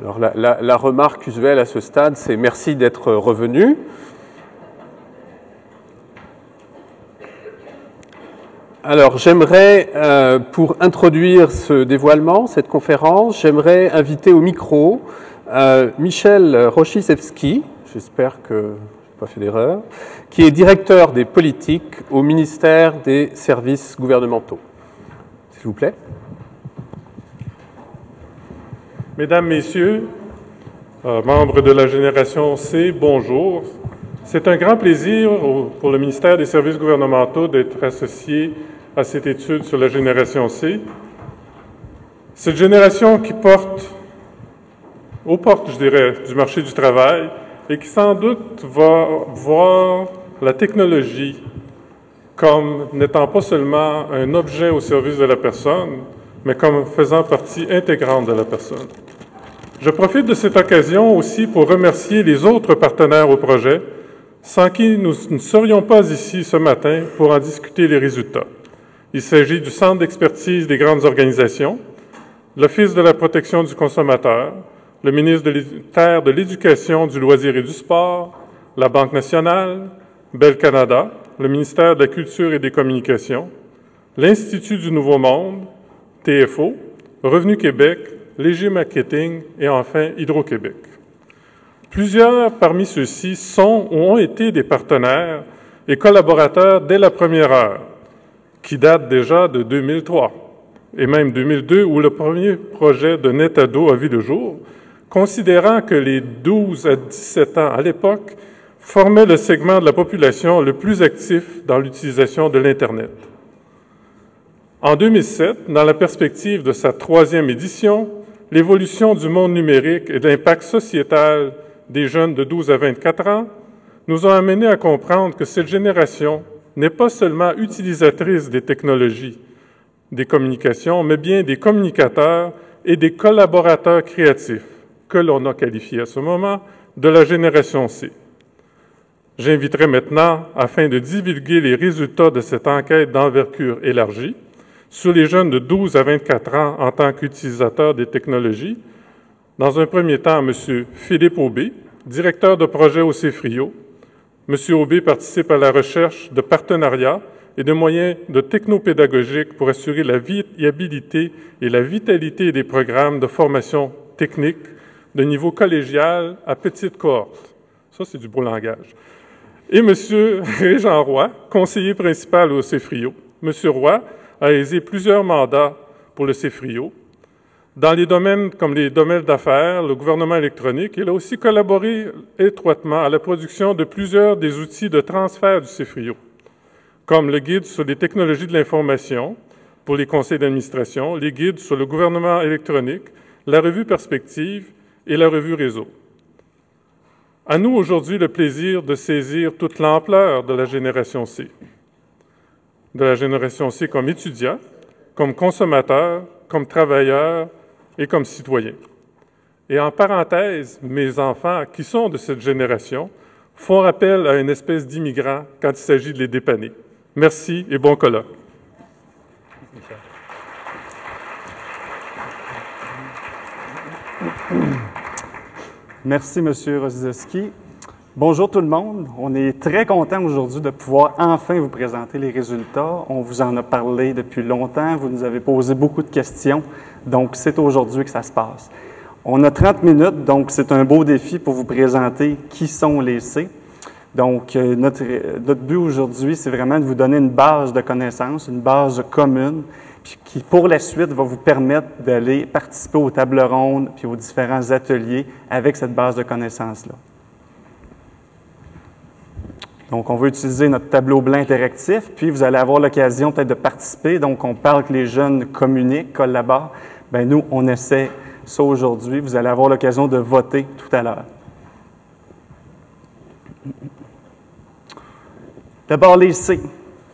Alors la, la- remarque usuelle à ce stade, c'est merci d'être revenu. Alors j'aimerais, euh, pour introduire ce dévoilement, cette conférence, j'aimerais inviter au micro euh, Michel Rochisevski, j'espère que je n'ai pas fait d'erreur, qui est directeur des politiques au ministère des services gouvernementaux. S'il vous plaît. Mesdames, Messieurs, euh, membres de la génération C, bonjour. C'est un grand plaisir pour le ministère des Services gouvernementaux d'être associé à cette étude sur la génération C. Cette génération qui porte, aux portes, je dirais, du marché du travail et qui sans doute va voir la technologie comme n'étant pas seulement un objet au service de la personne, mais comme faisant partie intégrante de la personne. Je profite de cette occasion aussi pour remercier les autres partenaires au projet, sans qui nous ne serions pas ici ce matin pour en discuter les résultats. Il s'agit du Centre d'expertise des grandes organisations, l'Office de la protection du consommateur, le ministère de l'Éducation, du loisir et du sport, la Banque nationale, Bell Canada, le ministère de la Culture et des Communications, l'Institut du Nouveau Monde, TFO, Revenu Québec, Léger Marketing et enfin Hydro-Québec. Plusieurs parmi ceux-ci sont ou ont été des partenaires et collaborateurs dès la première heure, qui date déjà de 2003 et même 2002 où le premier projet de Netado a vu le jour, considérant que les 12 à 17 ans à l'époque formaient le segment de la population le plus actif dans l'utilisation de l'Internet. En 2007, dans la perspective de sa troisième édition, l'évolution du monde numérique et l'impact sociétal des jeunes de 12 à 24 ans nous ont amenés à comprendre que cette génération n'est pas seulement utilisatrice des technologies, des communications, mais bien des communicateurs et des collaborateurs créatifs, que l'on a qualifiés à ce moment de la génération C. J'inviterai maintenant, afin de divulguer les résultats de cette enquête d'envergure élargie, sur les jeunes de 12 à 24 ans en tant qu'utilisateurs des technologies. Dans un premier temps, M. Philippe Aubé, directeur de projet au CFRIO. M. Aubé participe à la recherche de partenariats et de moyens de technopédagogiques pour assurer la viabilité et la vitalité des programmes de formation technique de niveau collégial à petite cohorte. Ça, c'est du beau langage. Et M. Régent Roy, conseiller principal au CFRIO. M. Roy a aisé plusieurs mandats pour le CFRIO. Dans les domaines comme les domaines d'affaires, le gouvernement électronique, il a aussi collaboré étroitement à la production de plusieurs des outils de transfert du CFRIO, comme le guide sur les technologies de l'information pour les conseils d'administration, les guides sur le gouvernement électronique, la revue Perspective et la revue Réseau. À nous aujourd'hui le plaisir de saisir toute l'ampleur de la génération C de la génération C comme étudiant, comme consommateur, comme travailleur et comme citoyen. Et en parenthèse, mes enfants qui sont de cette génération font appel à une espèce d'immigrant quand il s'agit de les dépanner. Merci et bon colloque. Merci, M. Rosiewski. Bonjour tout le monde. On est très content aujourd'hui de pouvoir enfin vous présenter les résultats. On vous en a parlé depuis longtemps. Vous nous avez posé beaucoup de questions. Donc, c'est aujourd'hui que ça se passe. On a 30 minutes, donc c'est un beau défi pour vous présenter qui sont les C. Donc, euh, notre, notre but aujourd'hui, c'est vraiment de vous donner une base de connaissances, une base commune, puis qui pour la suite va vous permettre d'aller participer aux tables rondes puis aux différents ateliers avec cette base de connaissances-là. Donc, on va utiliser notre tableau blanc interactif, puis vous allez avoir l'occasion peut-être de participer. Donc, on parle que les jeunes communiquent, collaborent. Bien, nous, on essaie ça aujourd'hui. Vous allez avoir l'occasion de voter tout à l'heure. D'abord, les C.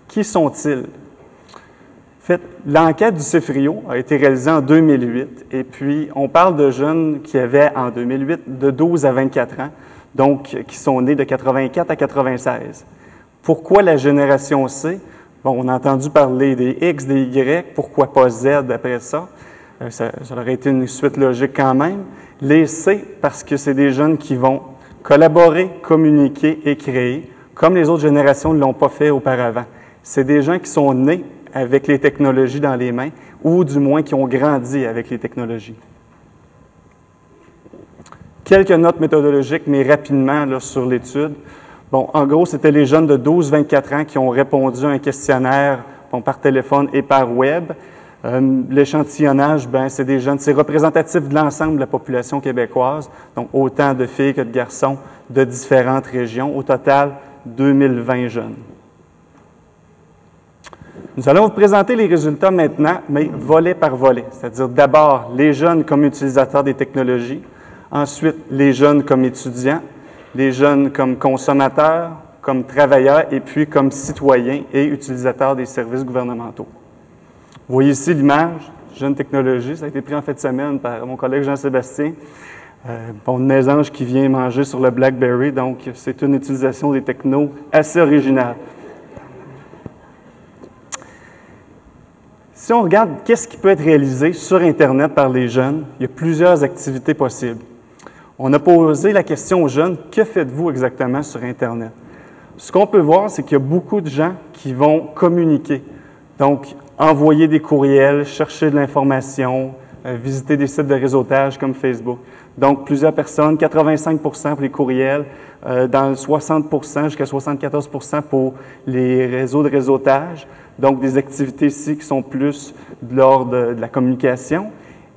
Qui sont-ils? En fait, l'enquête du CEFRIO a été réalisée en 2008, et puis on parle de jeunes qui avaient en 2008 de 12 à 24 ans donc qui sont nés de 84 à 96. Pourquoi la génération C? Bon, on a entendu parler des X, des Y, pourquoi pas Z après ça? euh, ça, ça, aurait été une suite logique quand même. Les C, parce que c'est des jeunes qui vont collaborer, communiquer et créer, comme les autres générations ne l'ont pas fait auparavant. C'est des gens qui sont nés avec les technologies dans les mains, ou du moins qui ont grandi avec les technologies. Quelques notes méthodologiques, mais rapidement sur l'étude. Bon, en gros, c'était les jeunes de 12-24 ans qui ont répondu à un questionnaire par téléphone et par web. Euh, L'échantillonnage, ben, c'est des jeunes, c'est représentatif de l'ensemble de la population québécoise, donc autant de filles que de garçons de différentes régions. Au total, 2020 jeunes. Nous allons vous présenter les résultats maintenant, mais volet par volet, c'est-à-dire d'abord les jeunes comme utilisateurs des technologies, ensuite les jeunes comme étudiants, les jeunes comme consommateurs, comme travailleurs et puis comme citoyens et utilisateurs des services gouvernementaux. Vous voyez ici l'image, Jeune Technologie, ça a été pris en fin de semaine par mon collègue Jean-Sébastien. Euh, bon, mésange qui vient manger sur le BlackBerry, donc c'est une utilisation des technos assez originale. Si on regarde qu'est-ce qui peut être réalisé sur Internet par les jeunes, il y a plusieurs activités possibles. On a posé la question aux jeunes, que faites-vous exactement sur Internet? Ce qu'on peut voir, c'est qu'il y a beaucoup de gens qui vont communiquer. Donc, envoyer des courriels, chercher de l'information, euh, visiter des sites de réseautage comme Facebook. Donc, plusieurs personnes, 85% pour les courriels, euh, dans 60 jusqu'à 74% pour les réseaux de réseautage. Donc, des activités ici qui sont plus de l'ordre de la communication.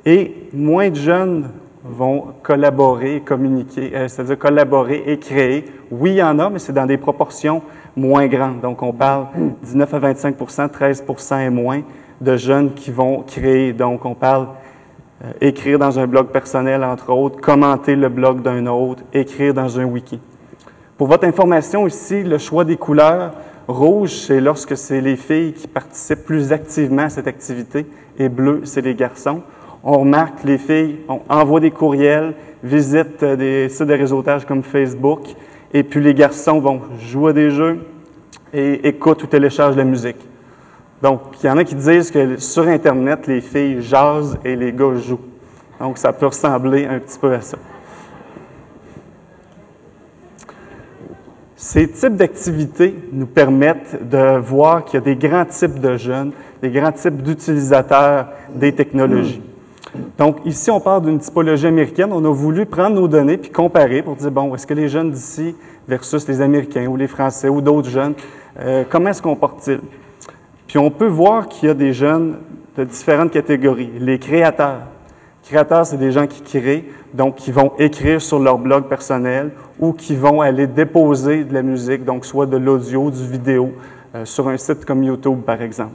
Et moins de jeunes vont collaborer, communiquer, euh, c'est-à-dire collaborer et créer. Oui, il y en a, mais c'est dans des proportions moins grandes. Donc, on parle 19 à 25 13 et moins de jeunes qui vont créer. Donc, on parle euh, écrire dans un blog personnel, entre autres, commenter le blog d'un autre, écrire dans un wiki. Pour votre information ici, le choix des couleurs, rouge, c'est lorsque c'est les filles qui participent plus activement à cette activité, et bleu, c'est les garçons on remarque que les filles on envoient des courriels, visitent euh, des sites de réseautage comme Facebook, et puis les garçons vont jouer à des jeux et écoutent ou téléchargent la musique. Donc, il y en a qui disent que sur Internet, les filles jasent et les gars jouent. Donc, ça peut ressembler un petit peu à ça. Ces types d'activités nous permettent de voir qu'il y a des grands types de jeunes, des grands types d'utilisateurs des technologies. Donc, ici, on parle d'une typologie américaine. On a voulu prendre nos données puis comparer pour dire, bon, est-ce que les jeunes d'ici versus les Américains ou les Français ou d'autres jeunes, euh, comment se comportent-ils? Puis on peut voir qu'il y a des jeunes de différentes catégories. Les créateurs. créateurs, c'est des gens qui créent, donc qui vont écrire sur leur blog personnel ou qui vont aller déposer de la musique, donc soit de l'audio, du vidéo, euh, sur un site comme YouTube, par exemple.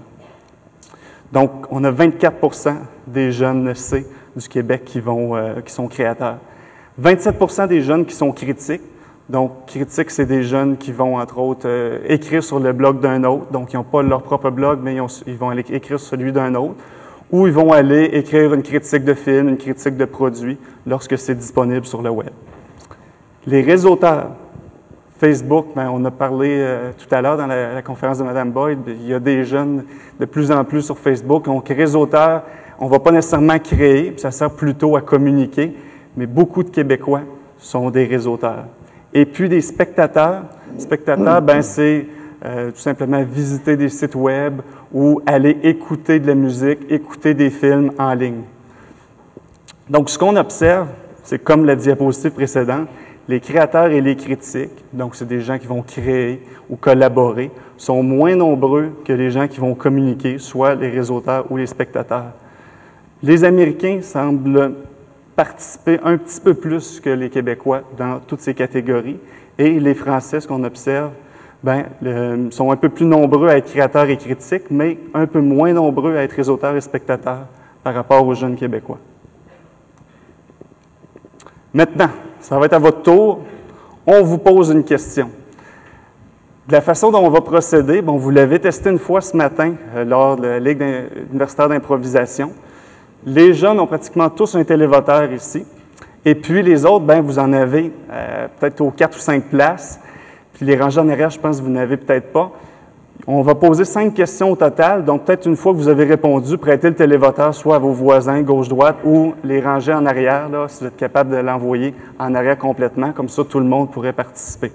Donc, on a 24% des jeunes C du Québec qui, vont, euh, sont créateurs. 27% des jeunes qui sont critiques. Donc, critiques, c'est des jeunes qui vont, entre autres, euh, écrire sur le blog d'un autre. Donc, ils n'ont pas leur propre blog, mais ils, vont aller écrire sur celui d'un autre. Ou ils vont aller écrire une critique de film, une critique de produit, lorsque c'est disponible sur le web. Les réseauteurs, Facebook, ben, on a parlé euh, tout à l'heure dans la, conférence de Mme Boyd, il y a des jeunes de plus en plus sur Facebook. Donc, réseauteur, on ne va pas nécessairement créer, ça sert plutôt à communiquer, mais beaucoup de Québécois sont des réseauteurs. Et puis des spectateurs. Spectateurs, ben, c'est euh, tout simplement visiter des sites web ou aller écouter de la musique, écouter des films en ligne. Donc, ce qu'on observe, c'est comme la diapositive précédente, les créateurs et les critiques, donc c'est des gens qui vont créer ou collaborer, sont moins nombreux que les gens qui vont communiquer, soit les réseauteurs ou les spectateurs. Les Américains semblent participer un petit peu plus que les Québécois dans toutes ces catégories, et les Français, ce qu'on observe, ben, sont un peu plus nombreux à être créateurs et critiques, mais un peu moins nombreux à être réseauteurs et spectateurs par rapport aux jeunes Québécois. Maintenant, ça va être à votre tour. On vous pose une question. De la façon dont on va procéder, bon, vous l'avez testé une fois ce matin euh, lors de la Ligue universitaire d'improvisation. Les jeunes ont pratiquement tous un télévoteur ici. Et puis les autres, ben, vous en avez euh, peut-être aux quatre ou cinq places. Puis les rangées en arrière, je pense que vous n'avez peut-être pas. On va poser cinq questions au total. Donc, peut-être une fois que vous avez répondu, prêtez le télévoteur soit à vos voisins, gauche-droite, ou les ranger en arrière, là, si vous êtes capable de l'envoyer en arrière complètement. Comme ça, tout le monde pourrait participer.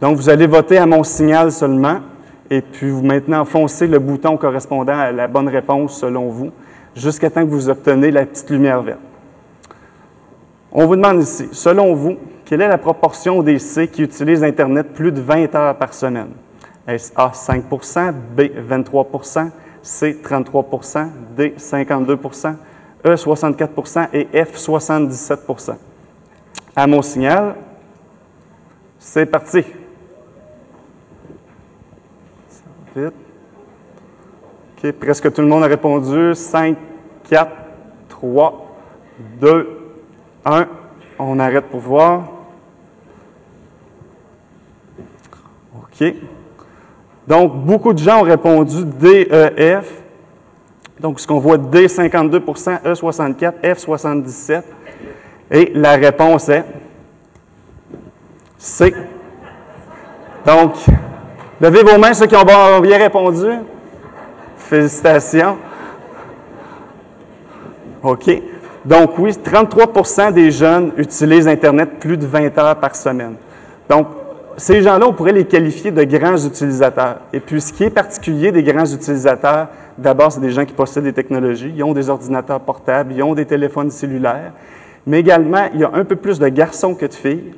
Donc, vous allez voter à mon signal seulement. Et puis, vous maintenant enfoncez le bouton correspondant à la bonne réponse selon vous, jusqu'à temps que vous obtenez la petite lumière verte. On vous demande ici, selon vous, quelle est la proportion des C qui utilisent Internet plus de 20 heures par semaine? A 5% B 23% C 33% D 52% E 64% et F 77% À mon signal, c'est parti. OK, presque tout le monde a répondu. 5, 4, 3, 2, 1. On arrête pour voir. OK. Donc, beaucoup de gens ont répondu DEF. Donc, ce qu'on voit D 52% E 64, F 77. Et la réponse est C. Donc, levez vos mains ceux qui ont bien répondu. Félicitations. OK. Donc, oui, 33% des jeunes utilisent Internet plus de 20 heures par semaine. Donc, ces gens-là, on pourrait les qualifier de grands utilisateurs. Et puis, ce qui est particulier des grands utilisateurs, d'abord, c'est des gens qui possèdent des technologies, ils ont des ordinateurs portables, ils ont des téléphones cellulaires, mais également, il y a un peu plus de garçons que de filles.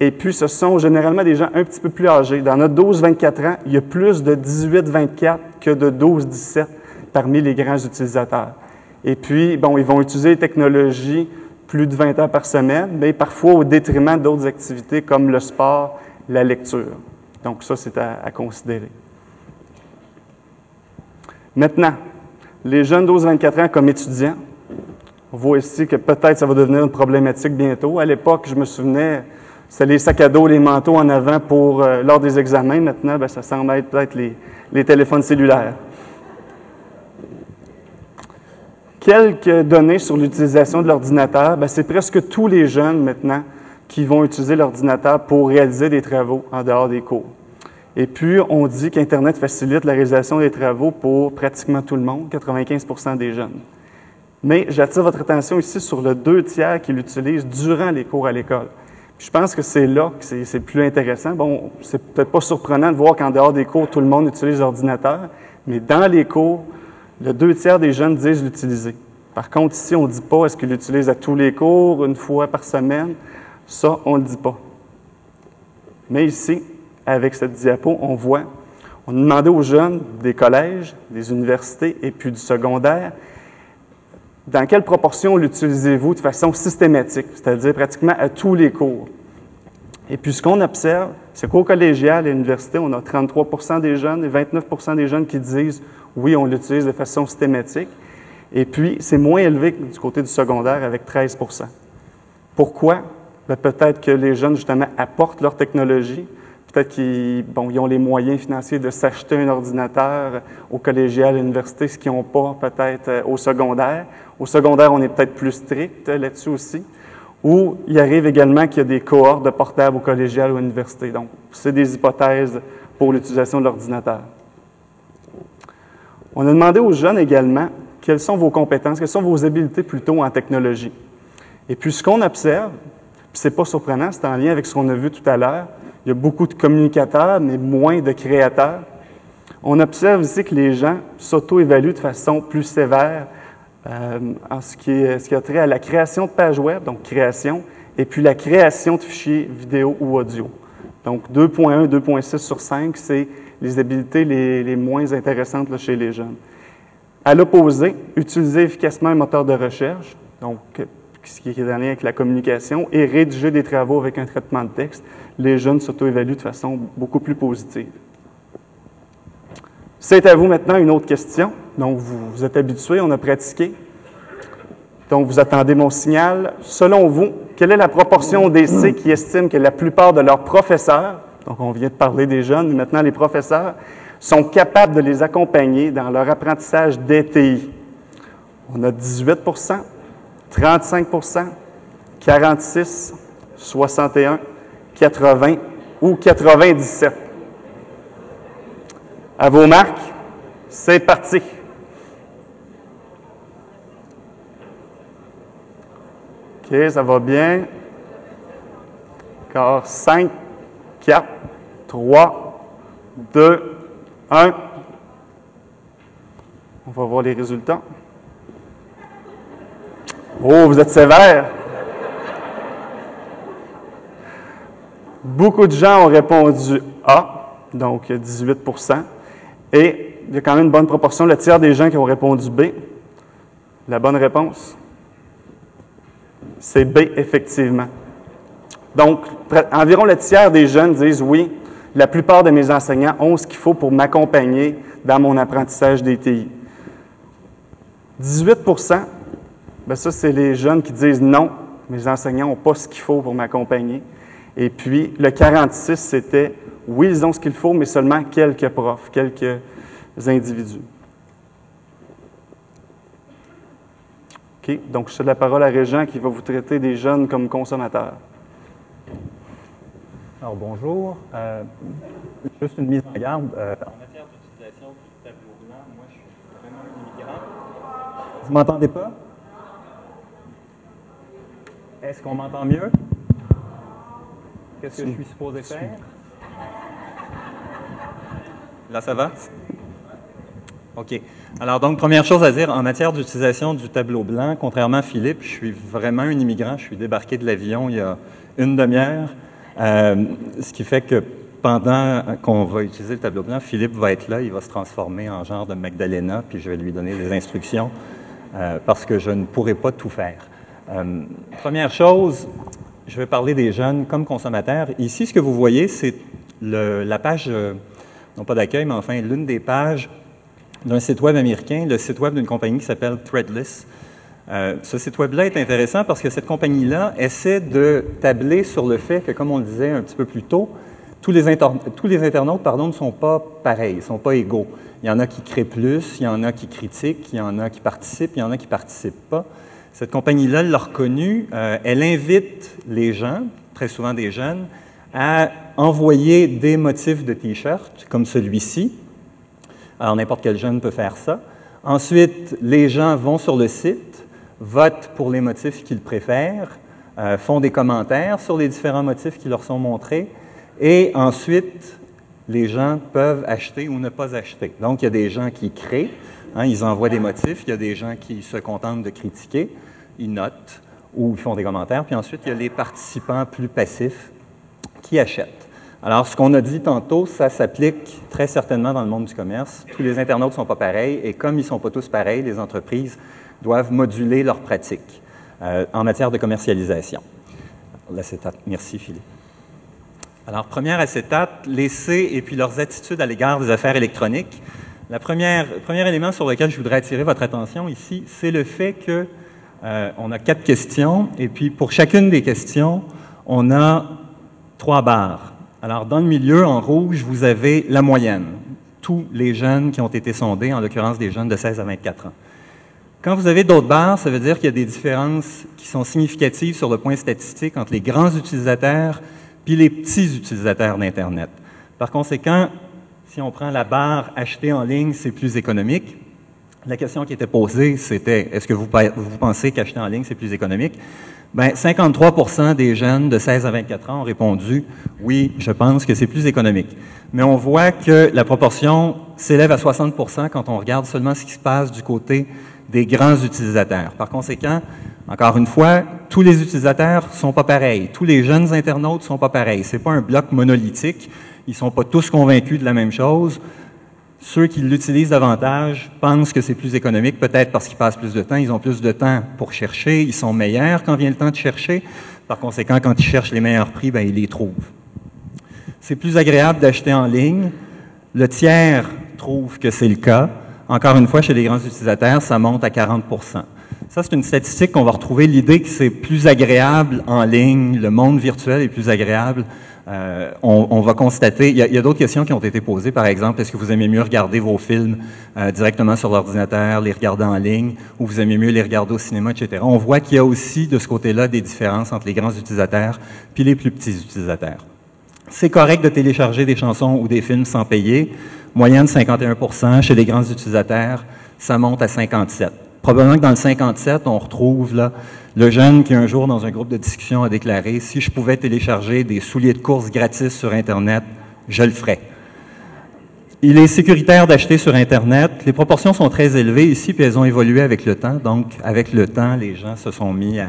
Et puis, ce sont généralement des gens un petit peu plus âgés. Dans notre 12-24 ans, il y a plus de 18-24 que de 12-17 parmi les grands utilisateurs. Et puis, bon, ils vont utiliser les technologies plus de 20 heures par semaine, mais parfois au détriment d'autres activités comme le sport, la lecture. Donc ça, c'est à, considérer. Maintenant, les jeunes 12-24 ans comme étudiants, on voit ici que peut-être ça va devenir une problématique bientôt. À l'époque, je me souvenais, c'était les sacs à dos, les manteaux en avant pour euh, lors des examens. Maintenant, ben, ça semble être peut-être les, téléphones cellulaires. Quelques données sur l'utilisation de l'ordinateur, ben, c'est presque tous les jeunes maintenant qui vont utiliser l'ordinateur pour réaliser des travaux en dehors des cours. Et puis, on dit qu'Internet facilite la réalisation des travaux pour pratiquement tout le monde, 95% des jeunes. Mais j'attire votre attention ici sur le deux tiers qui l'utilisent durant les cours à l'école. Je pense que c'est là que c'est plus intéressant. Bon, c'est peut-être pas surprenant de voir qu'en dehors des cours, tout le monde utilise l'ordinateur, mais dans les cours, le deux tiers des jeunes disent l'utiliser. Par contre, ici, on ne dit pas est-ce qu'ils l'utilisent à tous les cours, une fois par semaine. Ça, on ne le dit pas. Mais ici, avec cette diapo, on voit, on demandait aux jeunes des collèges, des universités et puis du secondaire, dans quelle proportion l'utilisez-vous de façon systématique, c'est-à-dire pratiquement à tous les cours? Et puis ce qu'on observe, c'est qu'au collégial et à l'université, on a 33% des jeunes et 29% des jeunes qui disent oui, on l'utilise de façon systématique. Et puis, c'est moins élevé que du côté du secondaire avec 13% Pourquoi? Ben, peut-être que les jeunes, justement, apportent leur technologie. Peut-être qu'ils ont les moyens financiers de s'acheter un ordinateur au collégial, à l'université, ce qu'ils n'ont pas peut-être euh, au secondaire. Au secondaire, on est peut-être plus strict euh, là-dessus aussi. Ou il arrive également qu'il y a des cohortes de portables au collégial ou à l'université. Donc, c'est des hypothèses pour l'utilisation de l'ordinateur. On a demandé aux jeunes également quelles sont vos compétences, quelles sont vos habiletés plutôt en technologie. Et puis, ce qu'on observe, c'est pas surprenant, c'est en lien avec ce qu'on a vu tout à l'heure. Il y a beaucoup de communicateurs, mais moins de créateurs. On observe ici que les gens s'auto-évaluent de façon plus sévère euh, en ce qui, est, ce qui a trait à la création de pages web, donc création, et puis la création de fichiers vidéo ou audio. Donc 2.1, 2.6 sur 5, c'est les habiletés les, moins intéressantes chez les jeunes. À l'opposé, utiliser efficacement un moteur de recherche, donc ce qui est en lien avec la communication, et rédiger des travaux avec un traitement de texte, les jeunes s'auto-évaluent de façon beaucoup plus positive. C'est à vous maintenant une autre question. Donc, vous, vous êtes habitués, on a pratiqué. Donc, vous attendez mon signal. Selon vous, quelle est la proportion des C qui estiment que la plupart de leurs professeurs, donc on vient de parler des jeunes, mais maintenant les professeurs, sont capables de les accompagner dans leur apprentissage d'ETI? On a 18 35 46% 61 80 ou 97. À vos marques, c'est parti. OK, ça va bien. Encore 5, 4, 3, 2, 1. On va voir les résultats. Oh, vous êtes sévère. Beaucoup de gens ont répondu A, donc 18% Et il y a quand même une bonne proportion, le tiers des gens qui ont répondu B. La bonne réponse, c'est B, effectivement. Donc, environ le tiers des jeunes disent oui, la plupart de mes enseignants ont ce qu'il faut pour m'accompagner dans mon apprentissage des TI. 18 bien ça, c'est les jeunes qui disent non, mes enseignants n'ont pas ce qu'il faut pour m'accompagner. Et puis, le 46, c'était oui, ils ont ce qu'il faut, mais seulement quelques profs, quelques individus. OK, donc je cède la parole à Régent qui va vous traiter des jeunes comme consommateurs. Alors bonjour. Euh, juste une mise en garde. Euh, en matière d'utilisation du tableau blanc, moi je suis vraiment un immigrant. Vous m'entendez pas? Est-ce qu'on m'entend mieux? Qu'est-ce que je suis supposé faire? Là, ça va? OK. Alors, donc, première chose à dire, en matière d'utilisation du tableau blanc, contrairement à Philippe, je suis vraiment un immigrant. Je suis débarqué de l'avion il y a une demi-heure, euh, ce qui fait que pendant qu'on va utiliser le tableau blanc, Philippe va être là, il va se transformer en genre de Magdalena, puis je vais lui donner des instructions euh, parce que je ne pourrai pas tout faire. Euh, première chose, je vais parler des jeunes comme consommateurs. Ici, ce que vous voyez, c'est la page, non pas d'accueil, mais enfin l'une des pages d'un site web américain, le site web d'une compagnie qui s'appelle Threadless. Euh, ce site web-là est intéressant parce que cette compagnie-là essaie de tabler sur le fait que, comme on le disait un petit peu plus tôt, tous les, tous les internautes pardon, ne sont pas pareils, ne sont pas égaux. Il y en a qui créent plus, il y en a qui critiquent, il y en a qui participent, il y en a qui ne participent pas. Cette compagnie-là l'a reconnue. Euh, elle invite les gens, très souvent des jeunes, à envoyer des motifs de T-shirt comme celui-ci, alors, n'importe quel jeune peut faire ça. Ensuite, les gens vont sur le site, votent pour les motifs qu'ils préfèrent, euh, font des commentaires sur les différents motifs qui leur sont montrés, et ensuite, les gens peuvent acheter ou ne pas acheter. Donc, il y a des gens qui créent, hein, ils envoient des motifs, il y a des gens qui se contentent de critiquer, ils notent ou ils font des commentaires, puis ensuite, il y a les participants plus passifs qui achètent. Alors, ce qu'on a dit tantôt, ça s'applique très certainement dans le monde du commerce. Tous les internautes ne sont pas pareils et comme ils ne sont pas tous pareils, les entreprises doivent moduler leurs pratiques euh, en matière de commercialisation. L'acétate. Merci, Philippe. Alors, première acétate, les C et puis leurs attitudes à l'égard des affaires électroniques. Le premier élément sur lequel je voudrais attirer votre attention ici, c'est le fait que euh, on a quatre questions et puis pour chacune des questions, on a trois barres. Alors, dans le milieu, en rouge, vous avez la moyenne, tous les jeunes qui ont été sondés, en l'occurrence des jeunes de 16 à 24 ans. Quand vous avez d'autres barres, ça veut dire qu'il y a des différences qui sont significatives sur le point statistique entre les grands utilisateurs puis les petits utilisateurs d'Internet. Par conséquent, si on prend la barre acheter en ligne, c'est plus économique. La question qui était posée, c'était est-ce que vous, pensez qu'acheter en ligne, c'est plus économique? Bien, 53% des jeunes de 16 à 24 ans ont répondu oui, je pense que c'est plus économique. Mais on voit que la proportion s'élève à 60% quand on regarde seulement ce qui se passe du côté des grands utilisateurs. Par conséquent, encore une fois, tous les utilisateurs sont pas pareils. Tous les jeunes internautes sont pas pareils. C'est pas un bloc monolithique. Ils sont pas tous convaincus de la même chose. Ceux qui l'utilisent davantage pensent que c'est plus économique, peut-être parce qu'ils passent plus de temps, ils ont plus de temps pour chercher, ils sont meilleurs quand vient le temps de chercher. Par conséquent, quand ils cherchent les meilleurs prix, ben, ils les trouvent. C'est plus agréable d'acheter en ligne. Le tiers trouve que c'est le cas. Encore une fois, chez les grands utilisateurs, ça monte à 40% Ça, c'est une statistique qu'on va retrouver, l'idée que c'est plus agréable en ligne, le monde virtuel est plus agréable euh, on, va constater, il y a, d'autres questions qui ont été posées, par exemple, est-ce que vous aimez mieux regarder vos films euh, directement sur l'ordinateur, les regarder en ligne, ou vous aimez mieux les regarder au cinéma, etc. On voit qu'il y a aussi de ce côté-là des différences entre les grands utilisateurs puis les plus petits utilisateurs. c'est correct de télécharger des chansons ou des films sans payer. Moyenne 51% Chez les grands utilisateurs, ça monte à 57 Probablement que dans le 57, on retrouve le jeune qui un jour, dans un groupe de discussion, a déclaré Si je pouvais télécharger des souliers de course gratis sur Internet, je le ferais. Il est sécuritaire d'acheter sur Internet. Les proportions sont très élevées ici, puis elles ont évolué avec le temps. Donc, avec le temps, les gens se sont mis à.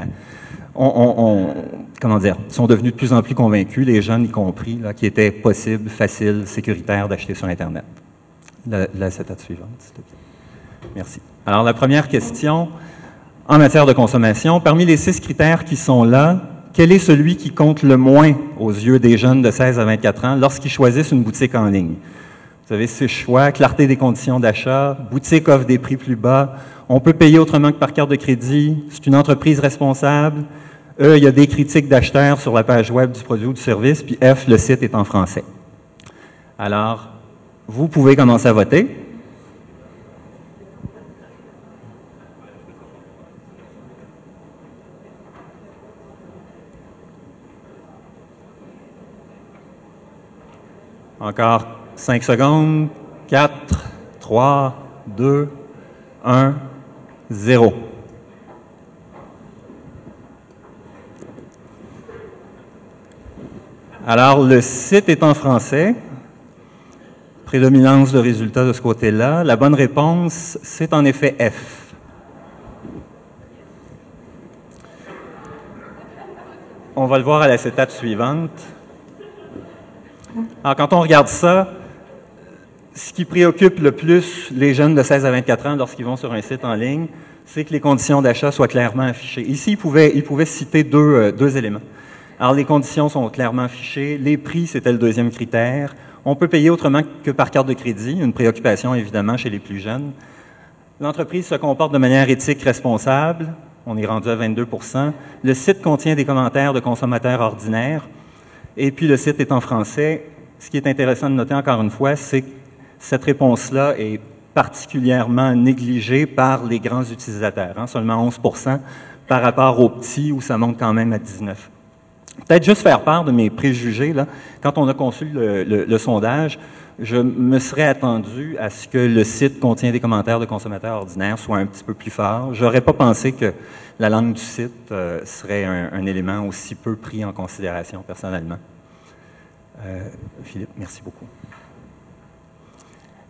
Comment dire, sont devenus de plus en plus convaincus, les jeunes y compris, qu'il était possible, facile, sécuritaire d'acheter sur Internet. La, la suivante, s'il te plaît. Merci. Alors, la première question, en matière de consommation, parmi les six critères qui sont là, quel est celui qui compte le moins aux yeux des jeunes de 16 à 24 ans lorsqu'ils choisissent une boutique en ligne? Vous avez six choix, clarté des conditions d'achat, boutique offre des prix plus bas, on peut payer autrement que par carte de crédit, c'est une entreprise responsable, E, il y a des critiques d'acheteurs sur la page web du produit ou du service, puis F, le site est en français. Alors, vous pouvez commencer à voter. Encore 5 secondes. 4, 3, 2, 1, 0. Alors, le site est en français. Prédominance de résultats de ce côté-là. La bonne réponse, c'est en effet F. On va le voir à la étape suivante. Alors, quand on regarde ça, ce qui préoccupe le plus les jeunes de 16 à 24 ans lorsqu'ils vont sur un site en ligne, c'est que les conditions d'achat soient clairement affichées. Ici, ils pouvaient, citer deux, euh, deux éléments. Alors, les conditions sont clairement affichées. Les prix, c'était le deuxième critère. On peut payer autrement que par carte de crédit, une préoccupation évidemment chez les plus jeunes. L'entreprise se comporte de manière éthique responsable. On est rendu à 22% Le site contient des commentaires de consommateurs ordinaires. Et puis le site est en français. Ce qui est intéressant de noter encore une fois, c'est que cette réponse-là est particulièrement négligée par les grands utilisateurs, hein, seulement 11% par rapport aux petits où ça monte quand même à 19 Peut-être juste faire part de mes préjugés. Quand on a conçu le, sondage, je me serais attendu à ce que le site contient des commentaires de consommateurs ordinaires soit un petit peu plus fort. J'aurais pas pensé que la langue du site euh, serait un, élément aussi peu pris en considération personnellement. Euh, Philippe, merci beaucoup.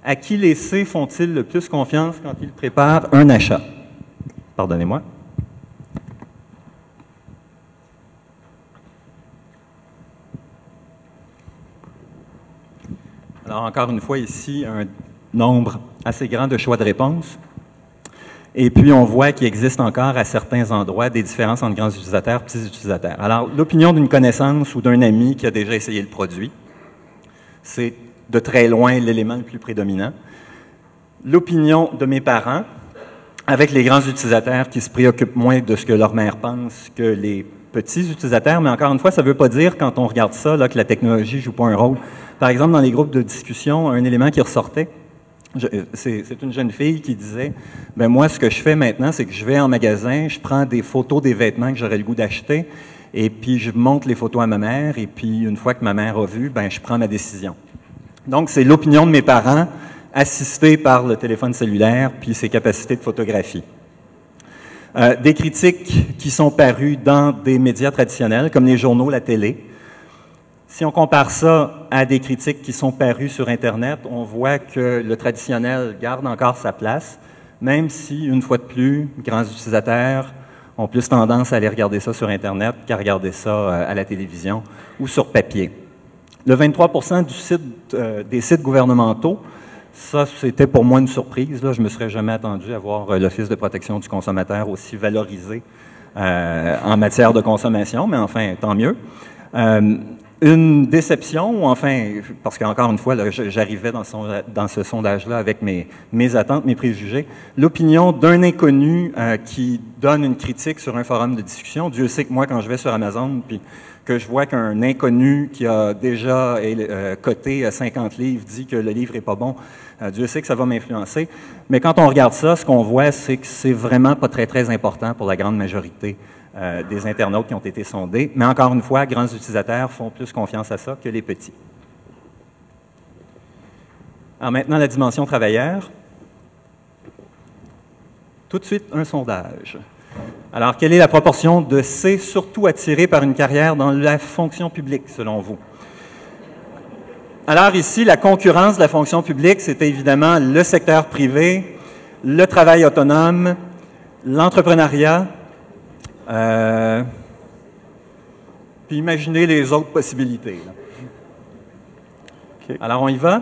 À qui les C font-ils le plus confiance quand ils préparent un achat? Pardonnez-moi. Alors, encore une fois, ici, un nombre assez grand de choix de réponses. Et puis, on voit qu'il existe encore à certains endroits des différences entre grands utilisateurs et petits utilisateurs. Alors, l'opinion d'une connaissance ou d'un ami qui a déjà essayé le produit, c'est de très loin l'élément le plus prédominant. L'opinion de mes parents, avec les grands utilisateurs qui se préoccupent moins de ce que leur mère pense que les petits utilisateurs, mais encore une fois, ça ne veut pas dire, quand on regarde ça, que la technologie ne joue pas un rôle. Par exemple, dans les groupes de discussion, un élément qui ressortait, c'est une jeune fille qui disait, ben moi, ce que je fais maintenant, c'est que je vais en magasin, je prends des photos des vêtements que j'aurais le goût d'acheter, et puis je montre les photos à ma mère, et puis une fois que ma mère a vu, ben je prends ma décision. Donc, c'est l'opinion de mes parents, assistée par le téléphone cellulaire, puis ses capacités de photographie. Euh, des critiques qui sont parues dans des médias traditionnels, comme les journaux, la télé. Si on compare ça à des critiques qui sont parues sur Internet, on voit que le traditionnel garde encore sa place, même si, une fois de plus, grands utilisateurs ont plus tendance à aller regarder ça sur Internet qu'à regarder ça euh, à la télévision ou sur papier. Le 23 du site, euh, des sites gouvernementaux ça, c'était pour moi une surprise. Là. Je ne me serais jamais attendu à voir euh, l'Office de protection du consommateur aussi valorisé euh, en matière de consommation, mais enfin, tant mieux. Une déception, enfin, parce qu'encore une fois, j'arrivais dans, ce sondage-là avec mes, attentes, mes préjugés, l'opinion d'un inconnu qui donne une critique sur un forum de discussion. Dieu sait que moi, quand je vais sur Amazon, puis que je vois qu'un inconnu qui a déjà euh, coté 50 livres dit que le livre est pas bon, euh, Dieu sait que ça va m'influencer. Mais quand on regarde ça, ce qu'on voit, c'est que c'est vraiment pas très, très important pour la grande majorité euh, des internautes qui ont été sondés. Mais encore une fois, grands utilisateurs font plus confiance à ça que les petits. Alors maintenant, la dimension travailleur. Tout de suite, un sondage. Alors, quelle est la proportion de C surtout attirés par une carrière dans la fonction publique, selon vous? Alors ici, la concurrence de la fonction publique, c'était évidemment le secteur privé, le travail autonome, l'entrepreneuriat, euh, puis imaginez les autres possibilités. Alors on y va?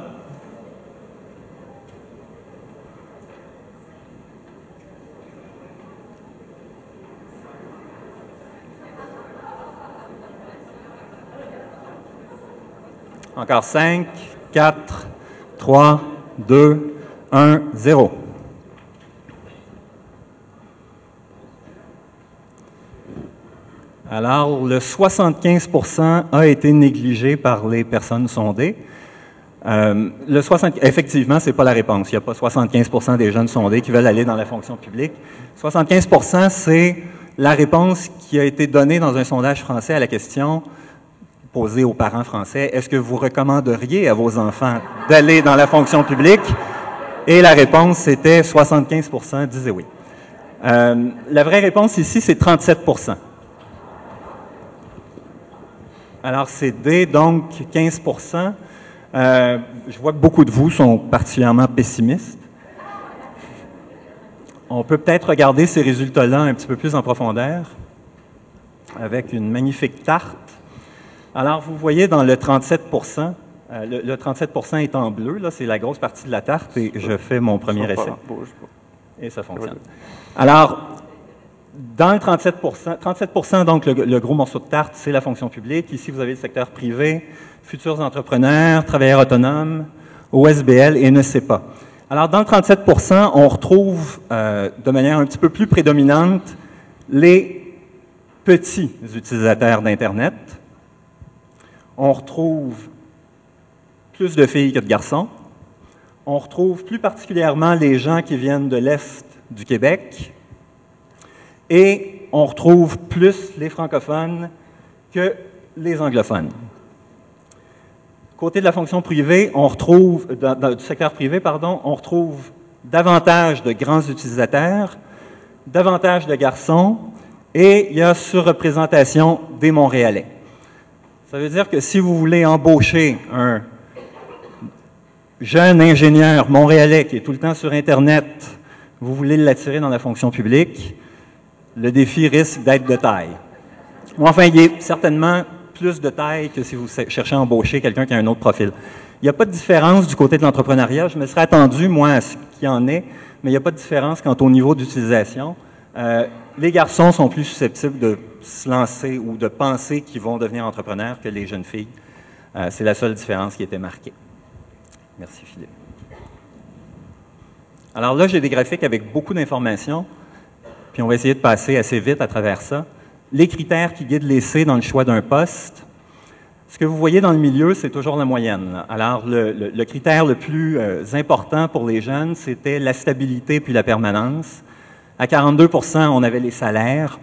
Encore 5, 4, 3, 2, 1, 0. Alors, le 75% a été négligé par les personnes sondées. Euh, le 60, effectivement, ce n'est pas la réponse. Il n'y a pas 75 des jeunes sondés qui veulent aller dans la fonction publique. 75 c'est la réponse qui a été donnée dans un sondage français à la question posé aux parents français, est-ce que vous recommanderiez à vos enfants d'aller dans la fonction publique? Et la réponse, c'était 75% disaient oui. Euh, la vraie réponse ici, c'est 37 Alors, c'est D, donc 15% euh, Je vois que beaucoup de vous sont particulièrement pessimistes. On peut peut-être regarder ces résultats-là un petit peu plus en profondeur avec une magnifique tarte alors, vous voyez dans le 37% euh, le, 37% est en bleu, là, c'est la grosse partie de la tarte, et je fais mon premier essai. Et ça fonctionne. Alors, dans le 37 37% donc le, gros morceau de tarte, c'est la fonction publique. Ici, vous avez le secteur privé, futurs entrepreneurs, travailleurs autonomes, OSBL et ne sait pas. Alors, dans le 37% on retrouve euh, de manière un petit peu plus prédominante les petits utilisateurs d'Internet, on retrouve plus de filles que de garçons. On retrouve plus particulièrement les gens qui viennent de l'Est du Québec. Et on retrouve plus les francophones que les anglophones. Côté de la fonction privée, on retrouve, du secteur privé, pardon, on retrouve davantage de grands utilisateurs, davantage de garçons, et il y a surreprésentation des Montréalais. Ça veut dire que si vous voulez embaucher un jeune ingénieur montréalais qui est tout le temps sur Internet, vous voulez l'attirer dans la fonction publique, le défi risque d'être de taille. enfin, il est certainement plus de taille que si vous cherchez à embaucher quelqu'un qui a un autre profil. Il n'y a pas de différence du côté de l'entrepreneuriat. Je me serais attendu, moi, à ce qu'il y en ait, mais il n'y a pas de différence quant au niveau d'utilisation. Euh, les garçons sont plus susceptibles de se lancer ou de penser qu'ils vont devenir entrepreneurs que les jeunes filles. Euh, c'est la seule différence qui était marquée. Merci Philippe. Alors là, j'ai des graphiques avec beaucoup d'informations, puis on va essayer de passer assez vite à travers ça. Les critères qui guident l'essai dans le choix d'un poste. Ce que vous voyez dans le milieu, c'est toujours la moyenne. Alors, le, critère le plus euh, important pour les jeunes, c'était la stabilité puis la permanence. À 42% on avait les salaires.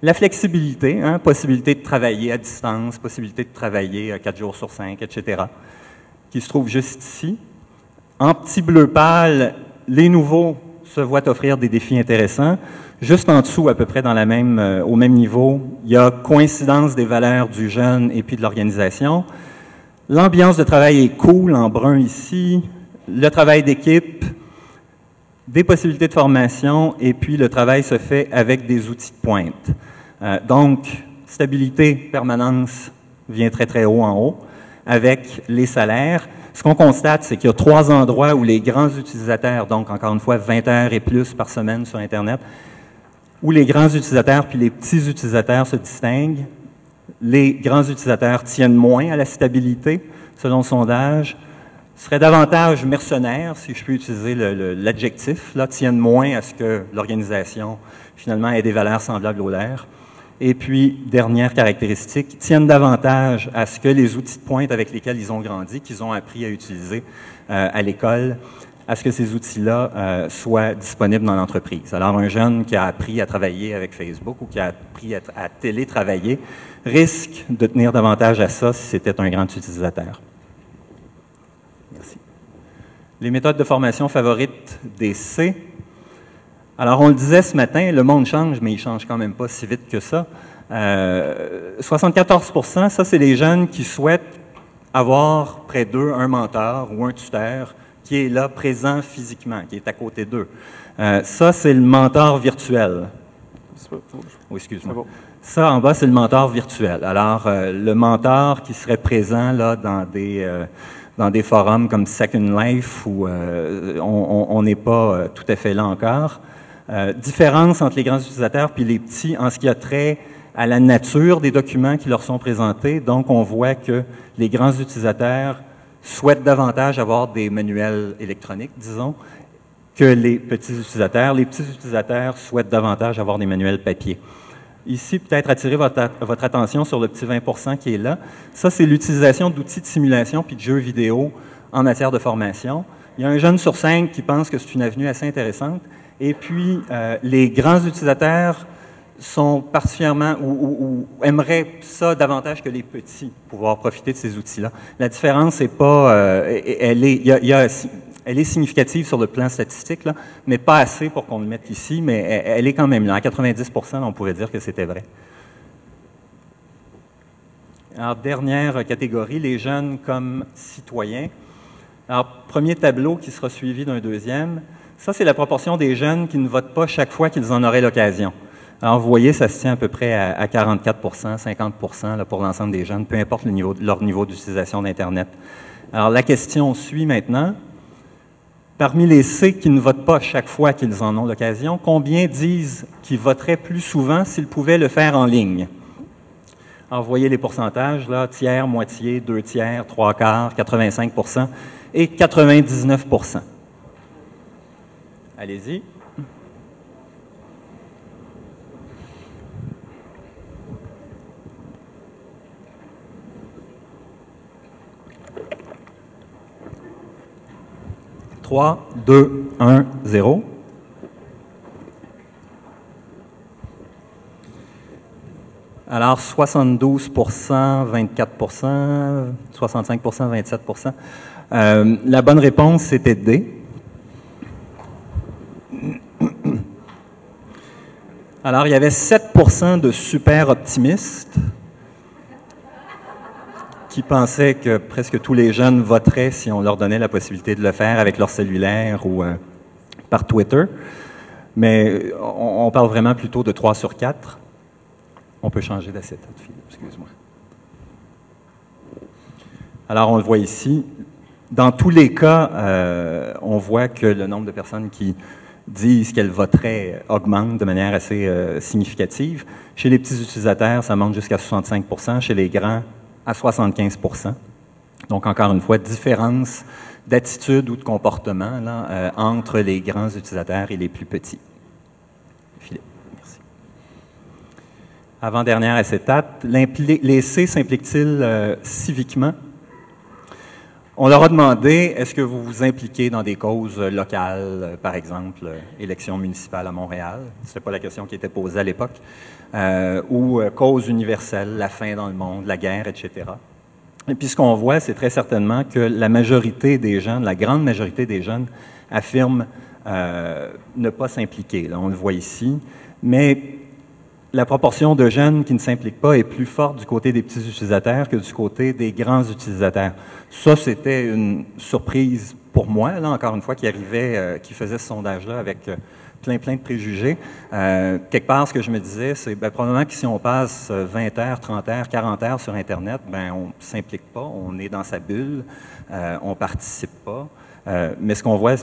La flexibilité, hein, possibilité de travailler à distance, possibilité de travailler euh, quatre jours sur cinq, etc., qui se trouve juste ici. En petit bleu pâle, les nouveaux se voient offrir des défis intéressants. Juste en dessous, à peu près dans la même, euh, au même niveau, il y a coïncidence des valeurs du jeune et puis de l'organisation. L'ambiance de travail est cool, en brun ici. Le travail d'équipe, des possibilités de formation et puis le travail se fait avec des outils de pointe. Euh, donc, stabilité, permanence vient très très haut en haut avec les salaires. Ce qu'on constate, c'est qu'il y a trois endroits où les grands utilisateurs, donc encore une fois 20 heures et plus par semaine sur Internet, où les grands utilisateurs puis les petits utilisateurs se distinguent. Les grands utilisateurs tiennent moins à la stabilité, selon le sondage seraient davantage mercenaires, si je peux utiliser l'adjectif, tiennent moins à ce que l'organisation, finalement, ait des valeurs semblables aux leurs. Et puis, dernière caractéristique, tiennent davantage à ce que les outils de pointe avec lesquels ils ont grandi, qu'ils ont appris à utiliser euh, à l'école, à ce que ces outils-là euh, soient disponibles dans l'entreprise. Alors, un jeune qui a appris à travailler avec Facebook ou qui a appris à, à télétravailler risque de tenir davantage à ça si c'était un grand utilisateur. Merci. Les méthodes de formation favorites des C. Alors, on le disait ce matin, le monde change, mais il change quand même pas si vite que ça. Euh, 74% ça, c'est les jeunes qui souhaitent avoir près d'eux un mentor ou un tuteur qui est là, présent physiquement, qui est à côté d'eux. Euh, ça, c'est le mentor virtuel. Excuse-moi. Ça, en bas, c'est le mentor virtuel. Alors, euh, le mentor qui serait présent là dans des euh, dans des forums comme Second Life où on n'est pas tout à fait là encore. Euh, différence entre les grands utilisateurs puis les petits en ce qui a trait à la nature des documents qui leur sont présentés. Donc, on voit que les grands utilisateurs souhaitent davantage avoir des manuels électroniques, disons, que les petits utilisateurs. Les petits utilisateurs souhaitent davantage avoir des manuels papier. Ici, peut-être attirer votre, votre, attention sur le petit 20% qui est là. Ça, c'est l'utilisation d'outils de simulation puis de jeux vidéo en matière de formation. Il y a un jeune sur cinq qui pense que c'est une avenue assez intéressante. Et puis, euh, les grands utilisateurs sont particulièrement ou, aimeraient ça davantage que les petits, pouvoir profiter de ces outils-là. La différence n'est pas, elle est, significative sur le plan statistique, mais pas assez pour qu'on le mette ici, mais elle, elle est quand même là. À 90 on pourrait dire que c'était vrai. Alors, dernière catégorie, les jeunes comme citoyens. Alors, premier tableau qui sera suivi d'un deuxième. Ça, c'est la proportion des jeunes qui ne votent pas chaque fois qu'ils en auraient l'occasion. Alors, vous voyez, ça se tient à peu près à, à 44 50 là, pour l'ensemble des jeunes, peu importe leur niveau d'utilisation d'Internet. Alors, la question suit maintenant. Parmi les C qui ne votent pas chaque fois qu'ils en ont l'occasion, combien disent qu'ils voteraient plus souvent s'ils pouvaient le faire en ligne? Alors, vous voyez les pourcentages, là, tiers, moitié, deux tiers, trois quarts, 85% et 99 Allez-y. Trois, deux, un, zéro. Alors, 72% 24% 65% 27% euh, La bonne réponse, c'était D. Alors, il y avait 7% de super optimistes qui pensaient que presque tous les jeunes voteraient si on leur donnait la possibilité de le faire avec leur cellulaire ou euh, par Twitter. Mais on, parle vraiment plutôt de 3 sur 4. On peut changer d'acétate, excuse-moi. Alors, on le voit ici. Dans tous les cas, euh, on voit que le nombre de personnes qui disent qu'elles voteraient augmente de manière assez euh, significative. Chez les petits utilisateurs, ça monte jusqu'à 65 Chez les grands, à 75 Donc, encore une fois, différence d'attitude ou de comportement là, euh, entre les grands utilisateurs et les plus petits. avant-dernière acétate, les C s'impliquent-ils euh, civiquement? On leur a demandé, est-ce que vous vous impliquez dans des causes locales, par exemple, euh, élection municipale à Montréal? Ce pas la question qui était posée à l'époque. Euh, ou euh, cause universelle, la faim dans le monde, la guerre, etc. Et puis ce qu'on voit, c'est très certainement que la majorité des jeunes, la grande majorité des jeunes, affirment euh, ne pas s'impliquer. On le voit ici. Mais la proportion de jeunes qui ne s'impliquent pas est plus forte du côté des petits utilisateurs que du côté des grands utilisateurs. Ça, c'était une surprise pour moi, là, encore une fois, qui arrivait, euh, qui faisait ce sondage-là avec euh, plein, plein de préjugés. Euh, quelque part, ce que je me disais, c'est ben, probablement que si on passe 20 heures, 30 heures, 40 heures sur Internet, ben, on ne s'implique pas, on est dans sa bulle, on ne participe pas. Mais ce qu'on voit,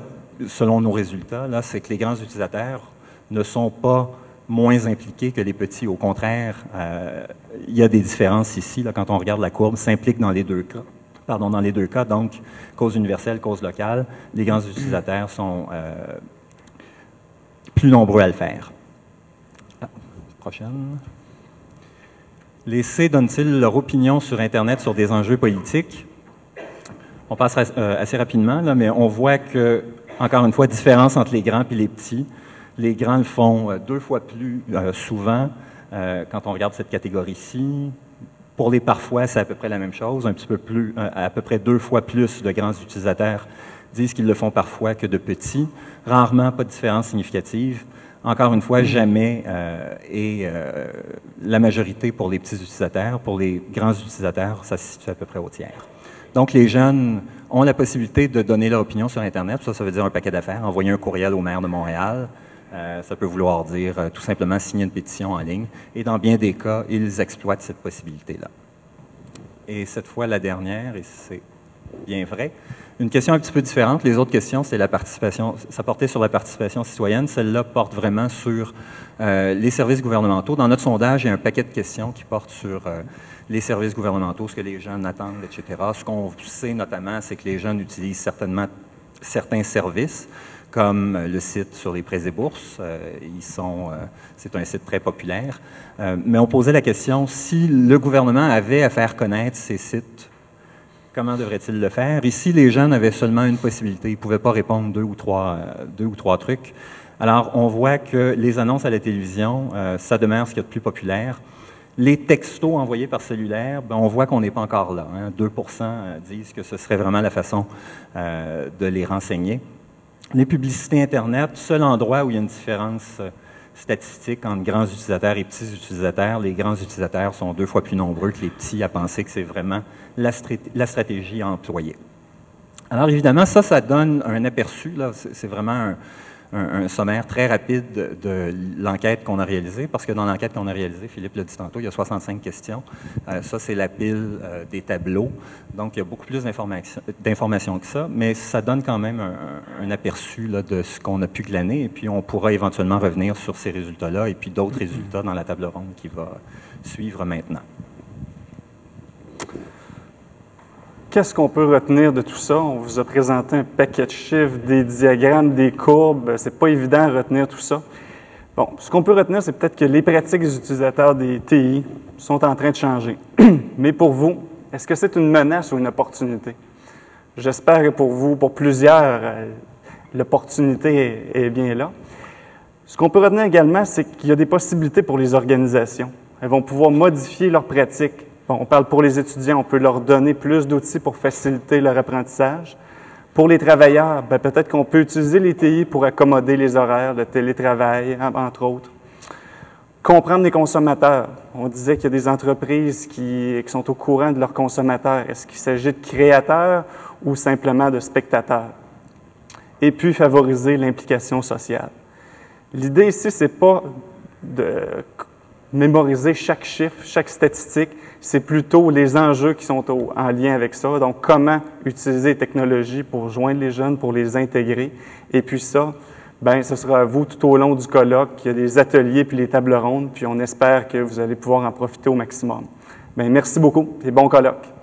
selon nos résultats, là, c'est que les grands utilisateurs ne sont pas moins impliqués que les petits. Au contraire, euh, il y a des différences ici. Quand on regarde la courbe, s'impliquent dans les deux cas. Pardon, dans les deux cas, donc cause universelle, cause locale. Les grands utilisateurs sont euh, plus nombreux à le faire. Ah, prochaine. Les C donnent-ils leur opinion sur Internet sur des enjeux politiques? On passe euh, assez rapidement, mais on voit que, encore une fois, différence entre les grands et les petits. Les grands le font euh, deux fois plus euh, souvent quand on regarde cette catégorie-ci. Pour les parfois, c'est à peu près la même chose, un petit peu plus, à peu près deux fois plus de grands utilisateurs disent qu'ils le font parfois que de petits. Rarement, pas de différence significative. Encore une fois, jamais et la majorité pour les petits utilisateurs. Pour les grands utilisateurs, ça se situe à peu près au tiers. Donc, les jeunes ont la possibilité de donner leur opinion sur Internet. Ça, ça veut dire un paquet d'affaires, envoyer un courriel au maire de Montréal. Euh, ça peut vouloir dire euh, tout simplement signer une pétition en ligne. Et dans bien des cas, ils exploitent cette possibilité-là. Et cette fois, la dernière, et c'est bien vrai, une question un petit peu différente. Les autres questions, c'est la participation. Ça portait sur la participation citoyenne. Celle-là porte vraiment sur euh, les services gouvernementaux. Dans notre sondage, il y a un paquet de questions qui portent sur les services gouvernementaux, ce que les jeunes attendent, etc. Ce qu'on sait notamment, c'est que les jeunes utilisent certainement certains services, comme le site sur les prêts et bourses. Euh, ils sont, euh, c'est un site très populaire. Euh, mais on posait la question si le gouvernement avait à faire connaître ces sites, comment devrait-il le faire? Ici, les jeunes avaient seulement une possibilité. Ils ne pouvaient pas répondre deux ou trois, deux ou trois trucs. Alors, on voit que les annonces à la télévision, ça demeure ce qu'il y a de plus populaire. Les textos envoyés par cellulaire, ben, on voit qu'on n'est pas encore là. 2 hein. euh, disent que ce serait vraiment la façon de les renseigner. Les publicités Internet, seul endroit où il y a une différence euh, statistique entre grands utilisateurs et petits utilisateurs. Les grands utilisateurs sont deux fois plus nombreux que les petits à penser que c'est vraiment la, stratégie à employer. Alors évidemment, ça, ça donne un aperçu. C'est vraiment un, un, sommaire très rapide de, l'enquête qu'on a réalisée, parce que dans l'enquête qu'on a réalisée, Philippe l'a dit tantôt, il y a 65 questions. Euh, ça, c'est la pile euh, des tableaux. Donc, il y a beaucoup plus d'informations que ça, mais ça donne quand même un, aperçu de ce qu'on a pu glaner, et puis on pourra éventuellement revenir sur ces résultats-là et puis d'autres résultats dans la table ronde qui va suivre maintenant. Qu'est-ce qu'on peut retenir de tout ça? On vous a présenté un paquet de chiffres, des diagrammes, des courbes. C'est pas évident de retenir tout ça. Bon, ce qu'on peut retenir, c'est peut-être que les pratiques des utilisateurs des TI sont en train de changer. Mais pour vous, est-ce que c'est une menace ou une opportunité? J'espère que pour vous, pour plusieurs, euh, l'opportunité est bien là. Ce qu'on peut retenir également, c'est qu'il y a des possibilités pour les organisations. Elles vont pouvoir modifier leurs pratiques on parle pour les étudiants, on peut leur donner plus d'outils pour faciliter leur apprentissage. Pour les travailleurs, ben, peut-être qu'on peut utiliser les TI pour accommoder les horaires, de télétravail, entre autres. Comprendre les consommateurs. On disait qu'il y a des entreprises qui, qui sont au courant de leurs consommateurs. Est-ce qu'il s'agit de créateurs ou simplement de spectateurs? Et puis favoriser l'implication sociale. L'idée ici, c'est pas de mémoriser chaque chiffre, chaque statistique, c'est plutôt les enjeux qui sont en lien avec ça. Donc, comment utiliser les technologies pour joindre les jeunes, pour les intégrer. Et puis ça, ben, ce sera à vous tout au long du colloque. Il y a des ateliers puis les tables rondes, puis on espère que vous allez pouvoir en profiter au maximum. Bien, merci beaucoup et bon colloque.